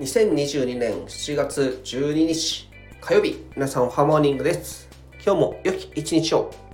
2022年7月12日火曜日皆さんおはモーニングです。今日も良き一日を。